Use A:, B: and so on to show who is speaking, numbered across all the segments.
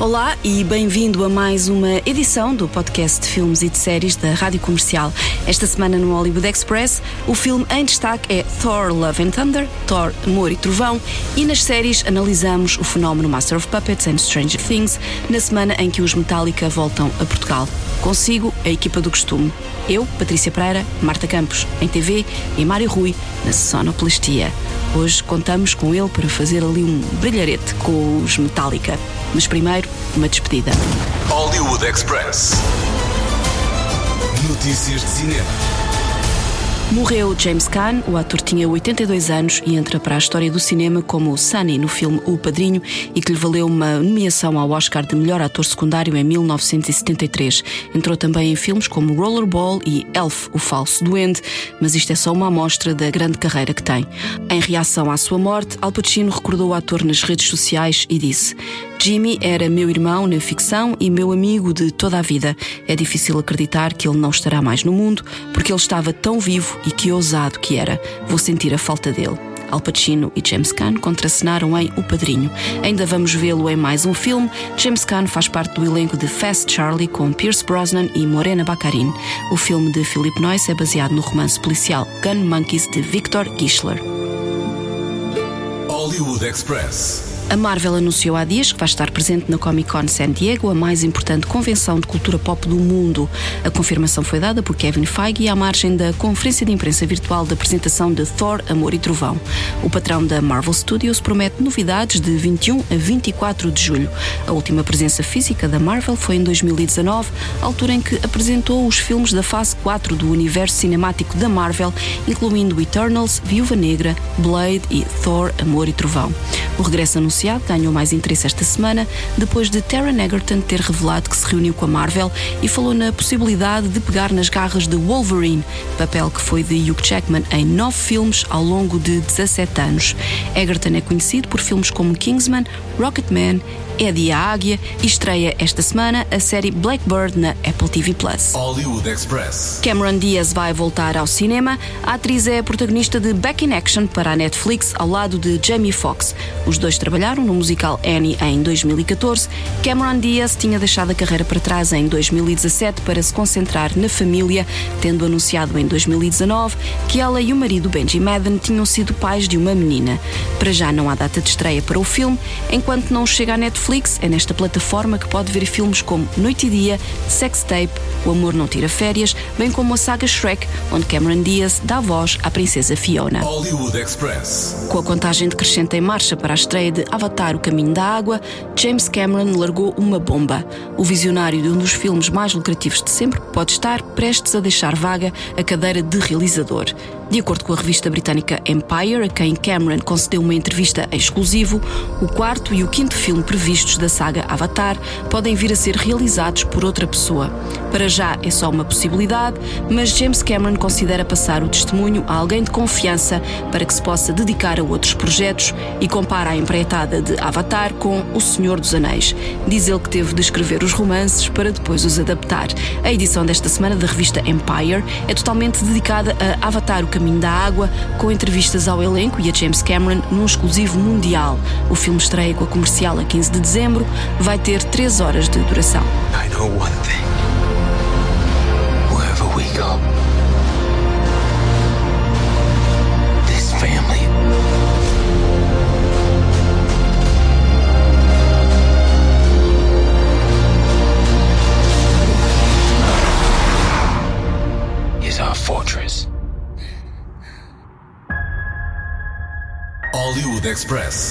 A: Olá e bem-vindo a mais uma edição do podcast de filmes e de séries da Rádio Comercial. Esta semana no Hollywood Express, o filme em destaque é Thor Love and Thunder, Thor Amor e Trovão, e nas séries analisamos o fenómeno Master of Puppets and Stranger Things, na semana em que os Metallica voltam a Portugal. Consigo a equipa do costume. Eu, Patrícia Pereira, Marta Campos, em TV, e Mário Rui, na Sonoplastia. Hoje contamos com ele para fazer ali um brilharete com os Metallica. Mas primeiro, uma despedida.
B: Hollywood Express. Notícias de cinema.
A: Morreu James Caan, o ator tinha 82 anos e entra para a história do cinema como Sunny no filme O Padrinho e que lhe valeu uma nomeação ao Oscar de melhor ator secundário em 1973. Entrou também em filmes como Rollerball e Elf, o Falso Duende, mas isto é só uma amostra da grande carreira que tem. Em reação à sua morte, Al Pacino recordou o ator nas redes sociais e disse: Jimmy era meu irmão na ficção e meu amigo de toda a vida. É difícil acreditar que ele não estará mais no mundo, porque ele estava tão vivo e que ousado que era. Vou sentir a falta dele. Al Pacino e James Caan contracenaram em O Padrinho. Ainda vamos vê-lo em mais um filme. James Caan faz parte do elenco de Fast Charlie com Pierce Brosnan e Morena Baccarin. O filme de Philip Noyce é baseado no romance policial Gun Monkeys de Victor Gischler.
B: Hollywood Express.
A: A Marvel anunciou há dias que vai estar presente na Comic Con San Diego, a mais importante convenção de cultura pop do mundo. A confirmação foi dada por Kevin Feige à margem da conferência de imprensa virtual da apresentação de Thor, Amor e Trovão. O patrão da Marvel Studios promete novidades de 21 a 24 de julho. A última presença física da Marvel foi em 2019, altura em que apresentou os filmes da fase 4 do universo cinemático da Marvel, incluindo Eternals, Viúva Negra, Blade e Thor, Amor e Trovão. O regresso anunciado ganhou mais interesse esta semana depois de Taron Egerton ter revelado que se reuniu com a Marvel e falou na possibilidade de pegar nas garras de Wolverine, papel que foi de Hugh Jackman em nove filmes ao longo de 17 anos. Egerton é conhecido por filmes como Kingsman, Rocketman Eddie a Águia e estreia esta semana a série Blackbird na Apple TV Plus.
B: Hollywood Express.
A: Cameron Diaz vai voltar ao cinema. A atriz é a protagonista de Back in Action para a Netflix ao lado de Jamie Foxx. Os dois trabalharam no musical Annie em 2014. Cameron Diaz tinha deixado a carreira para trás em 2017 para se concentrar na família, tendo anunciado em 2019 que ela e o marido Benji Madden tinham sido pais de uma menina. Para já não há data de estreia para o filme, enquanto não chega à Netflix é nesta plataforma que pode ver filmes como Noite e Dia, Sex Tape, O Amor Não Tira Férias, bem como a saga Shrek, onde Cameron Diaz dá voz à princesa Fiona.
B: Hollywood Express.
A: Com a contagem decrescente em marcha para a estreia de Avatar O Caminho da Água, James Cameron largou uma bomba. O visionário de um dos filmes mais lucrativos de sempre pode estar prestes a deixar vaga a cadeira de realizador. De acordo com a revista britânica Empire, a quem Cameron concedeu uma entrevista exclusivo, o quarto e o quinto filme previstos da saga Avatar podem vir a ser realizados por outra pessoa. Para já é só uma possibilidade, mas James Cameron considera passar o testemunho a alguém de confiança para que se possa dedicar a outros projetos e compara a empreitada de Avatar com O Senhor dos Anéis. Diz ele que teve de escrever os romances para depois os adaptar. A edição desta semana da revista Empire é totalmente dedicada a Avatar, o Caminho da Água, com entrevistas ao elenco e a James Cameron num exclusivo mundial. O filme estreia com a comercial a 15 de dezembro, vai ter 3 horas de duração.
C: I know one thing.
B: Express.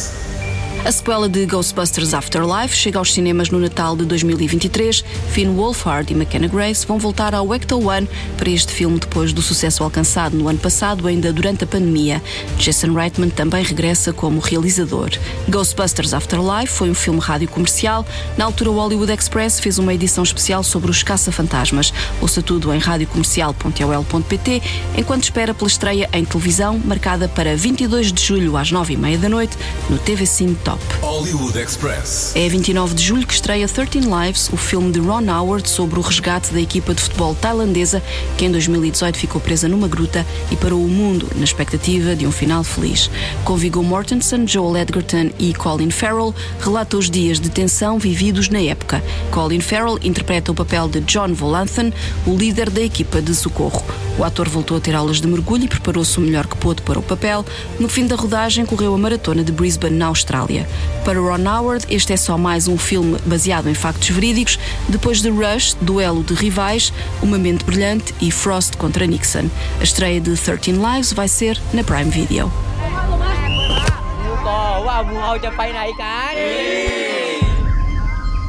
A: A sequela de Ghostbusters Afterlife chega aos cinemas no Natal de 2023. Finn Wolfhard e McKenna Grace vão voltar ao Ecto One para este filme depois do sucesso alcançado no ano passado, ainda durante a pandemia. Jason Reitman também regressa como realizador. Ghostbusters Afterlife foi um filme rádio comercial. Na altura, o Hollywood Express fez uma edição especial sobre os caça-fantasmas. Ouça tudo em radiocomercial.ol.pt enquanto espera pela estreia em televisão, marcada para 22 de julho às 9h30 da noite, no TV Cine Top Stop.
B: Hollywood Express.
A: É a 29 de julho que estreia 13 Lives, o filme de Ron Howard sobre o resgate da equipa de futebol tailandesa que em 2018 ficou presa numa gruta e parou o mundo na expectativa de um final feliz. Com Viggo Mortensen, Joel Edgerton e Colin Farrell, relata os dias de tensão vividos na época. Colin Farrell interpreta o papel de John Volanthen, o líder da equipa de socorro. O ator voltou a ter aulas de mergulho e preparou-se o melhor que pôde para o papel. No fim da rodagem, correu a maratona de Brisbane, na Austrália história. Para Ron Howard, este é só mais um filme baseado em factos verídicos, depois de Rush, Duelo de Rivais, Uma Mente Brilhante e Frost contra Nixon. A estreia de 13 Lives vai ser na Prime Video.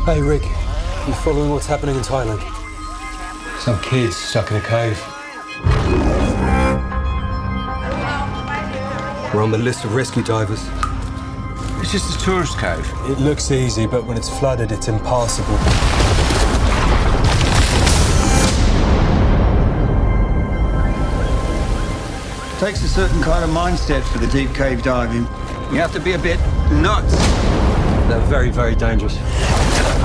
D: Hey Rick, you following what's happening in Thailand? Some kids stuck in a cave. We're on the list of rescue divers.
E: It's just a tourist cave.
D: It looks easy, but when it's flooded, it's impassable.
F: Takes a certain kind of mindset for the deep cave diving. You have to be a bit nuts.
D: They're very, very dangerous.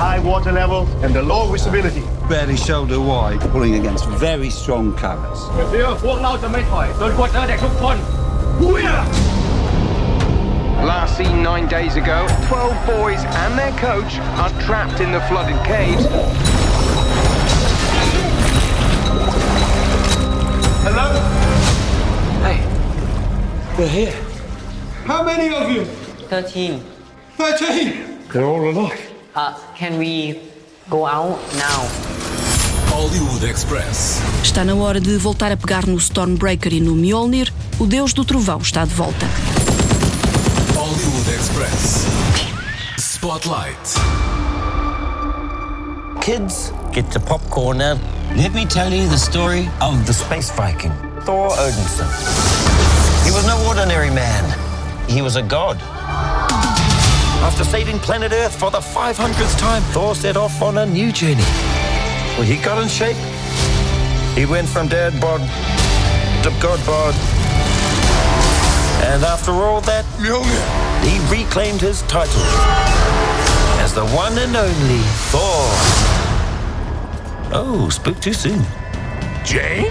G: high water level and the low visibility.
F: Barely shoulder wide, pulling against very strong currents.
G: เดี๋ยวพวกเราจะไม่ถอยจนกว่าเจอเด็กทุกคน
H: Last seen nine days ago, 12 boys and their coach are trapped in the flooded caves.
G: Hello?
I: Hey
D: We're here.
G: How many of you?
I: 13
G: 13. They're all alive.
I: uh, Can we go out now
B: Hollywood Express.
A: Está na hora de voltar a pegar no Stormbreaker e no Mjolnir. O Deus do Trovão está de volta.
B: Spotlight.
J: Kids, get your popcorn now. Let me tell you the story of the space Viking, Thor Odinson. He was no ordinary man, he was a god. After saving planet Earth for the 500th time, Thor set off on a new journey. Well, he got in shape. He went from dad bod to god bod. And after all that, he reclaimed his title as the one and only Thor. Oh, spoke too soon. Jane?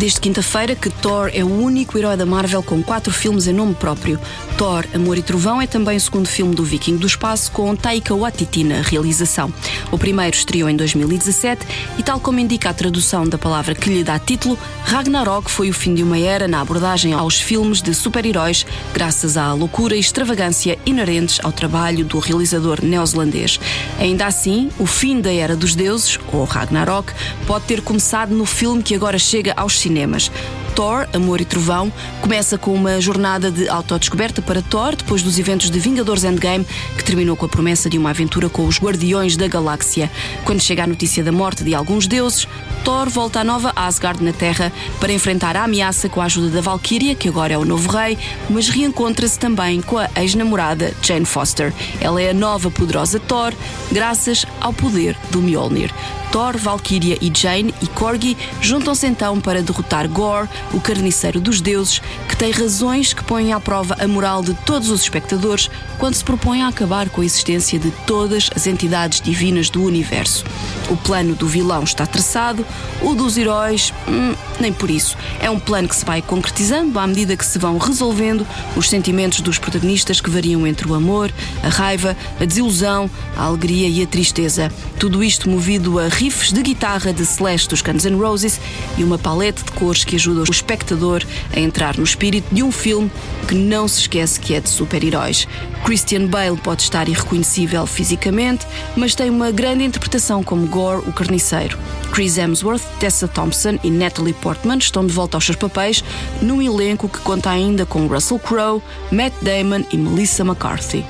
A: Desde quinta-feira que Thor é o único herói da Marvel com quatro filmes em nome próprio. Thor, Amor e Trovão é também o segundo filme do Viking do Espaço com Taika Waititi na realização. O primeiro estreou em 2017 e, tal como indica a tradução da palavra que lhe dá título, Ragnarok foi o fim de uma era na abordagem aos filmes de super-heróis, graças à loucura e extravagância inerentes ao trabalho do realizador neozelandês. Ainda assim, o fim da era dos deuses, ou Ragnarok, pode ter começado no filme que agora chega aos cinemas. Thor, Amor e Trovão, começa com uma jornada de autodescoberta para Thor depois dos eventos de Vingadores Endgame, que terminou com a promessa de uma aventura com os Guardiões da Galáxia. Quando chega a notícia da morte de alguns deuses, Thor volta à nova Asgard na Terra para enfrentar a ameaça com a ajuda da Valkyria, que agora é o novo rei, mas reencontra-se também com a ex-namorada Jane Foster. Ela é a nova poderosa Thor, graças ao poder do Mjolnir. Thor, Valkyria e Jane e Corgi juntam-se então para derrotar Gore, o carniceiro dos deuses, que tem razões que põem à prova a moral de todos os espectadores quando se propõe a acabar com a existência de todas as entidades divinas do universo. O plano do vilão está traçado, o dos heróis, hum, nem por isso. É um plano que se vai concretizando à medida que se vão resolvendo os sentimentos dos protagonistas que variam entre o amor, a raiva, a desilusão, a alegria e a tristeza. Tudo isto movido a riffs de guitarra de Celeste dos Guns N' Roses e uma paleta de cores que ajuda o espectador a entrar no espírito de um filme que não se esquece que é de super-heróis. Christian Bale pode estar irreconhecível fisicamente, mas tem uma grande interpretação como Gore, o carniceiro. Chris Hemsworth, Tessa Thompson e Natalie Portman estão de volta aos seus papéis num elenco que conta ainda com Russell Crowe, Matt Damon e Melissa McCarthy.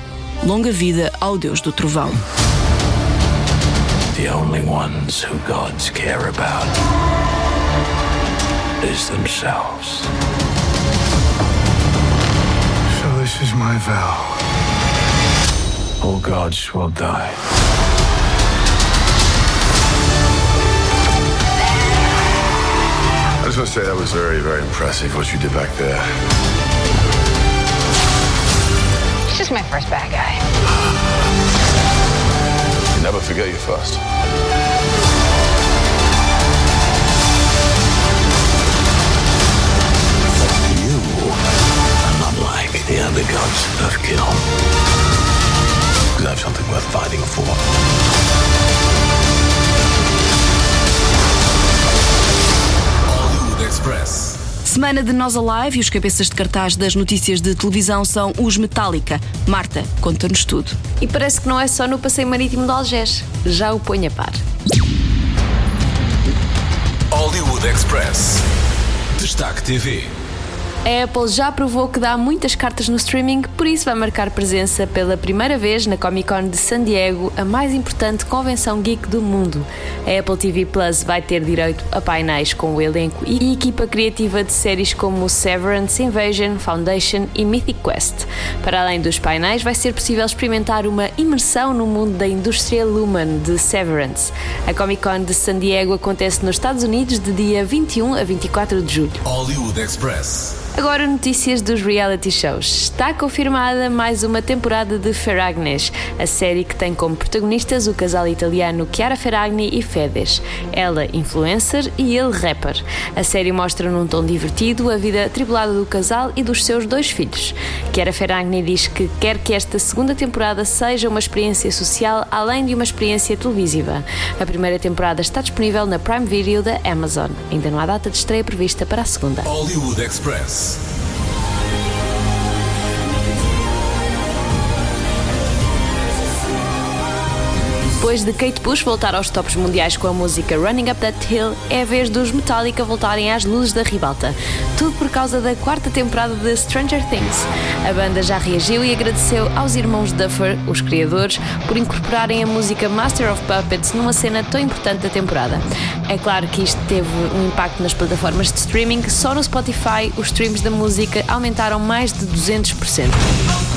A: Longa vida ao Deus do Trovão.
C: The only ones who gods care about is themselves.
E: So this is my vow.
C: All gods will die.
E: I just want to say that was very, very impressive what you did back there.
K: It's just my first bad guy.
E: You never forget your first.
C: You are not like the other gods of kill. Because I have something worth fighting for.
B: Hollywood Express.
A: Semana de Nós Alive e os cabeças de cartaz das notícias de televisão são os Metallica. Marta, conta-nos tudo.
L: E parece que não é só no passeio marítimo de Algés. Já o ponho a par.
B: Hollywood Express. Destaque TV.
L: A Apple já provou que dá muitas cartas no streaming, por isso vai marcar presença pela primeira vez na Comic Con de San Diego, a mais importante convenção geek do mundo. A Apple TV Plus vai ter direito a painéis com o elenco e equipa criativa de séries como Severance, Invasion, Foundation e Mythic Quest. Para além dos painéis, vai ser possível experimentar uma imersão no mundo da indústria Lumen de Severance. A Comic Con de San Diego acontece nos Estados Unidos de dia 21 a 24 de julho.
B: Hollywood Express.
L: Agora notícias dos reality shows. Está confirmada mais uma temporada de Ferragnes, a série que tem como protagonistas o casal italiano Chiara Ferragni e Fedez. Ela influencer e ele rapper. A série mostra num tom divertido a vida atribulada do casal e dos seus dois filhos. Chiara Ferragni diz que quer que esta segunda temporada seja uma experiência social além de uma experiência televisiva. A primeira temporada está disponível na Prime Video da Amazon. Ainda não há data de estreia prevista para a segunda.
B: Hollywood Express. Yes.
L: Depois de Kate Bush voltar aos tops mundiais com a música Running Up That Hill, é a vez dos Metallica voltarem às luzes da ribalta. Tudo por causa da quarta temporada de Stranger Things. A banda já reagiu e agradeceu aos irmãos Duffer, os criadores, por incorporarem a música Master of Puppets numa cena tão importante da temporada. É claro que isto teve um impacto nas plataformas de streaming, só no Spotify os streams da música aumentaram mais de 200%.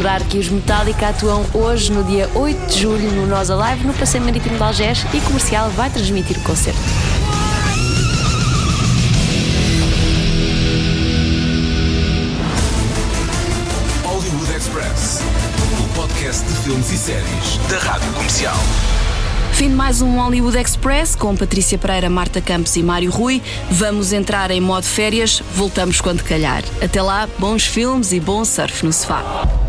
L: Recordar que os Metallica atuam hoje, no dia 8 de julho, no Nós Alive, no Passeio Marítimo de Algés e Comercial vai transmitir o concerto.
B: Hollywood Express. O podcast de filmes e séries da Rádio Comercial.
A: Fim de mais um Hollywood Express com Patrícia Pereira, Marta Campos e Mário Rui. Vamos entrar em modo férias, voltamos quando calhar. Até lá, bons filmes e bom surf no sofá.